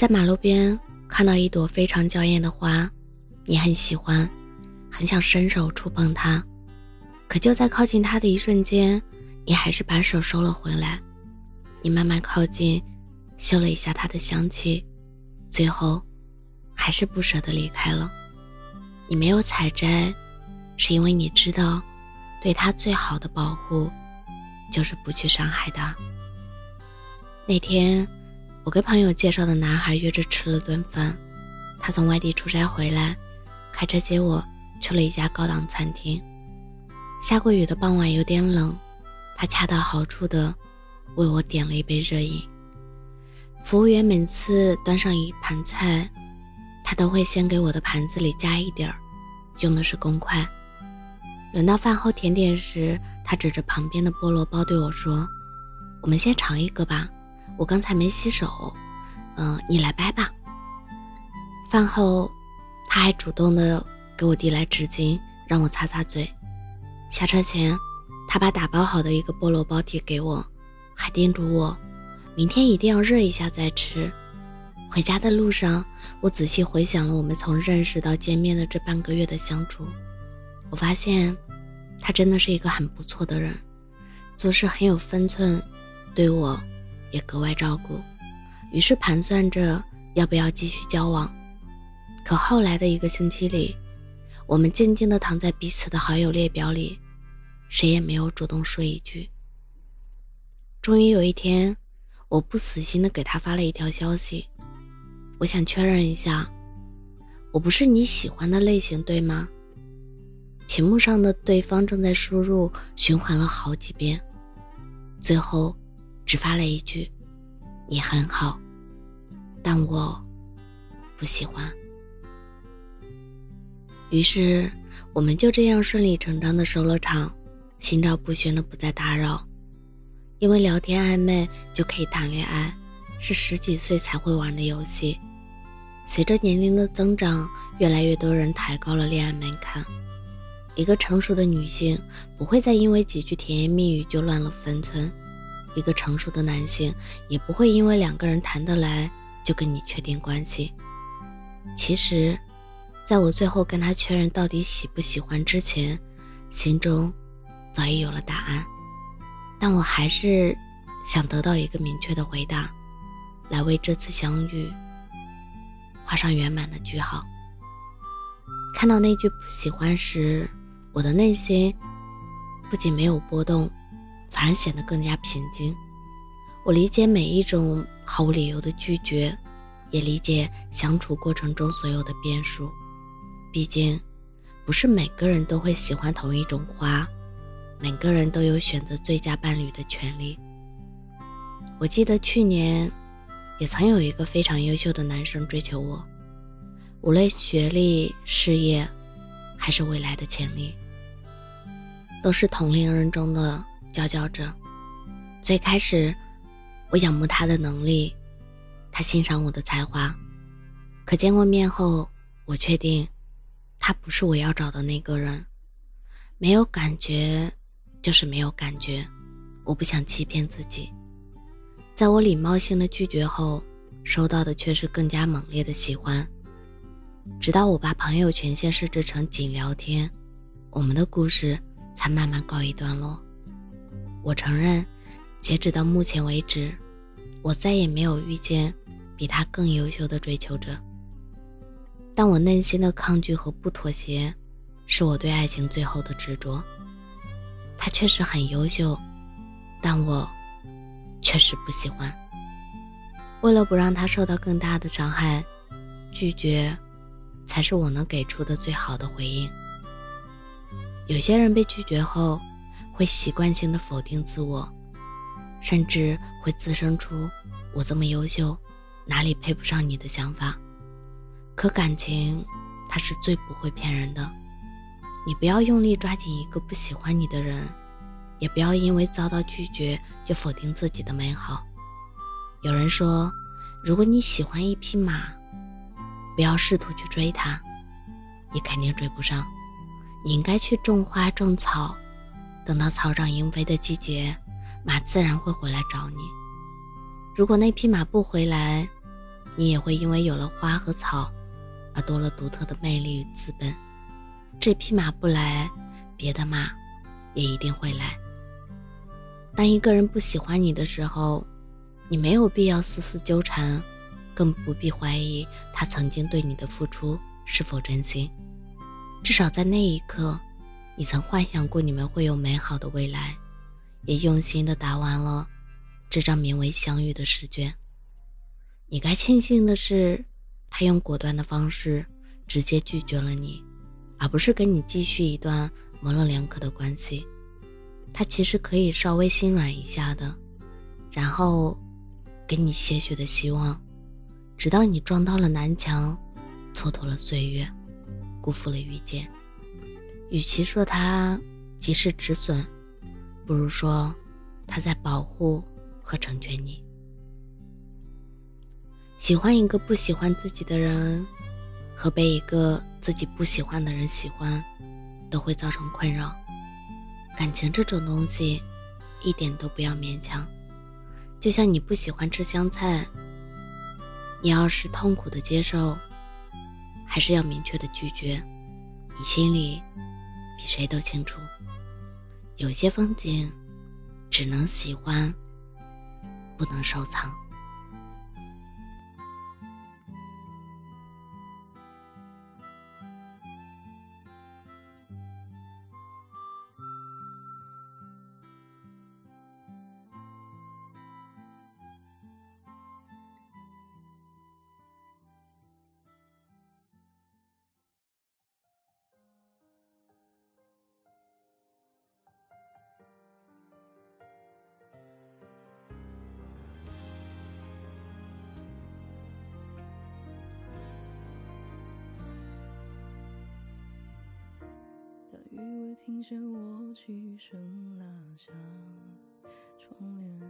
在马路边看到一朵非常娇艳的花，你很喜欢，很想伸手触碰它，可就在靠近它的一瞬间，你还是把手收了回来。你慢慢靠近，嗅了一下它的香气，最后还是不舍得离开了。你没有采摘，是因为你知道，对它最好的保护就是不去伤害它。那天，我跟朋友介绍的男孩约着吃了顿饭，他从外地出差回来，开车接我去了一家高档餐厅。下过雨的傍晚有点冷，他恰到好处的。为我点了一杯热饮。服务员每次端上一盘菜，他都会先给我的盘子里加一点儿，用的是公筷。轮到饭后甜点时，他指着旁边的菠萝包对我说：“我们先尝一个吧，我刚才没洗手，嗯，你来掰吧。”饭后，他还主动的给我递来纸巾，让我擦擦嘴。下车前，他把打包好的一个菠萝包递给我。还叮嘱我，明天一定要热一下再吃。回家的路上，我仔细回想了我们从认识到见面的这半个月的相处，我发现他真的是一个很不错的人，做事很有分寸，对我也格外照顾。于是盘算着要不要继续交往。可后来的一个星期里，我们静静地躺在彼此的好友列表里，谁也没有主动说一句。终于有一天，我不死心的给他发了一条消息，我想确认一下，我不是你喜欢的类型，对吗？屏幕上的对方正在输入，循环了好几遍，最后只发了一句：“你很好，但我不喜欢。”于是我们就这样顺理成章的收了场，心照不宣的不再打扰。因为聊天暧昧就可以谈恋爱，是十几岁才会玩的游戏。随着年龄的增长，越来越多人抬高了恋爱门槛。一个成熟的女性不会再因为几句甜言蜜语就乱了分寸，一个成熟的男性也不会因为两个人谈得来就跟你确定关系。其实，在我最后跟他确认到底喜不喜欢之前，心中早已有了答案。但我还是想得到一个明确的回答，来为这次相遇画上圆满的句号。看到那句不喜欢时，我的内心不仅没有波动，反而显得更加平静。我理解每一种毫无理由的拒绝，也理解相处过程中所有的变数。毕竟，不是每个人都会喜欢同一种花。每个人都有选择最佳伴侣的权利。我记得去年，也曾有一个非常优秀的男生追求我，无论学历、事业，还是未来的潜力，都是同龄人中的佼佼者。最开始，我仰慕他的能力，他欣赏我的才华，可见过面后，我确定，他不是我要找的那个人，没有感觉。就是没有感觉，我不想欺骗自己。在我礼貌性的拒绝后，收到的却是更加猛烈的喜欢。直到我把朋友圈限设置成仅聊天，我们的故事才慢慢告一段落。我承认，截止到目前为止，我再也没有遇见比他更优秀的追求者。但我内心的抗拒和不妥协，是我对爱情最后的执着。他确实很优秀，但我确实不喜欢。为了不让他受到更大的伤害，拒绝才是我能给出的最好的回应。有些人被拒绝后，会习惯性的否定自我，甚至会滋生出“我这么优秀，哪里配不上你”的想法。可感情，它是最不会骗人的。你不要用力抓紧一个不喜欢你的人，也不要因为遭到拒绝就否定自己的美好。有人说，如果你喜欢一匹马，不要试图去追它，你肯定追不上。你应该去种花种草，等到草长莺飞的季节，马自然会回来找你。如果那匹马不回来，你也会因为有了花和草，而多了独特的魅力与资本。这匹马不来，别的马也一定会来。当一个人不喜欢你的时候，你没有必要丝丝纠缠，更不必怀疑他曾经对你的付出是否真心。至少在那一刻，你曾幻想过你们会有美好的未来，也用心的答完了这张名为相遇的试卷。你该庆幸的是，他用果断的方式直接拒绝了你，而不是跟你继续一段模棱两可的关系。他其实可以稍微心软一下的，然后给你些许的希望，直到你撞到了南墙，蹉跎了岁月。辜负了遇见，与其说他及时止损，不如说他在保护和成全你。喜欢一个不喜欢自己的人，和被一个自己不喜欢的人喜欢，都会造成困扰。感情这种东西，一点都不要勉强。就像你不喜欢吃香菜，你要是痛苦的接受。还是要明确的拒绝，你心里比谁都清楚。有些风景只能喜欢，不能收藏。雨未停歇，我起身拉下窗帘，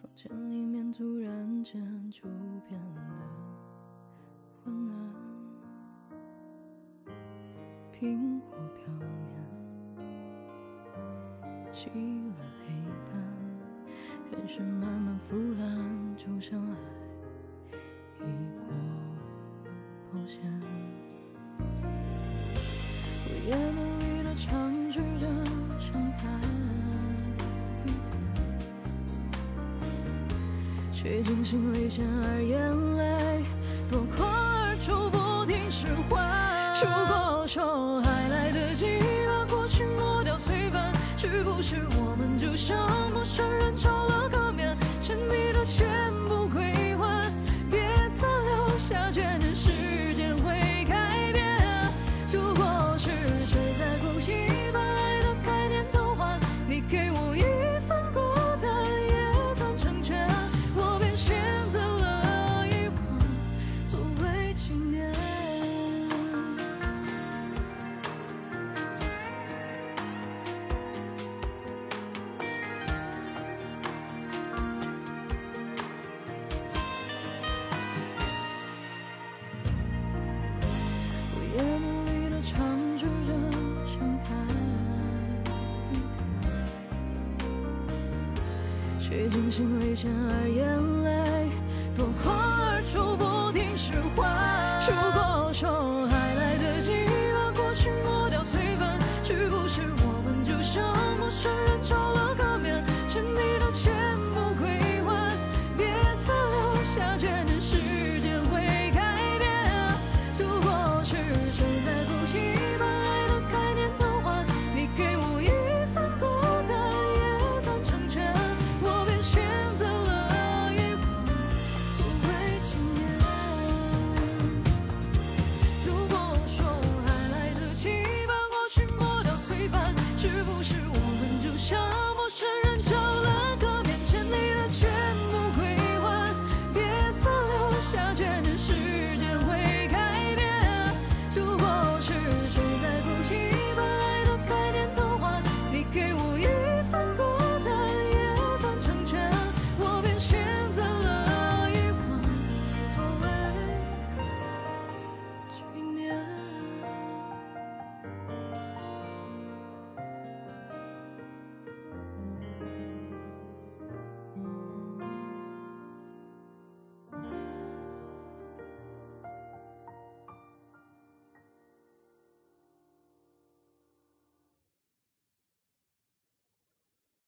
房间里面突然间就变得昏暗，苹果表面起了黑斑，开始慢慢腐烂，就像爱也努力的尝试着盛开，却惊心泪腺而眼泪夺眶而出，不停释怀。如果说还来得及把过去抹掉推翻，是不是我们就像陌生人却惊心泪腺而眼泪夺眶而出，不停释怀。如果说。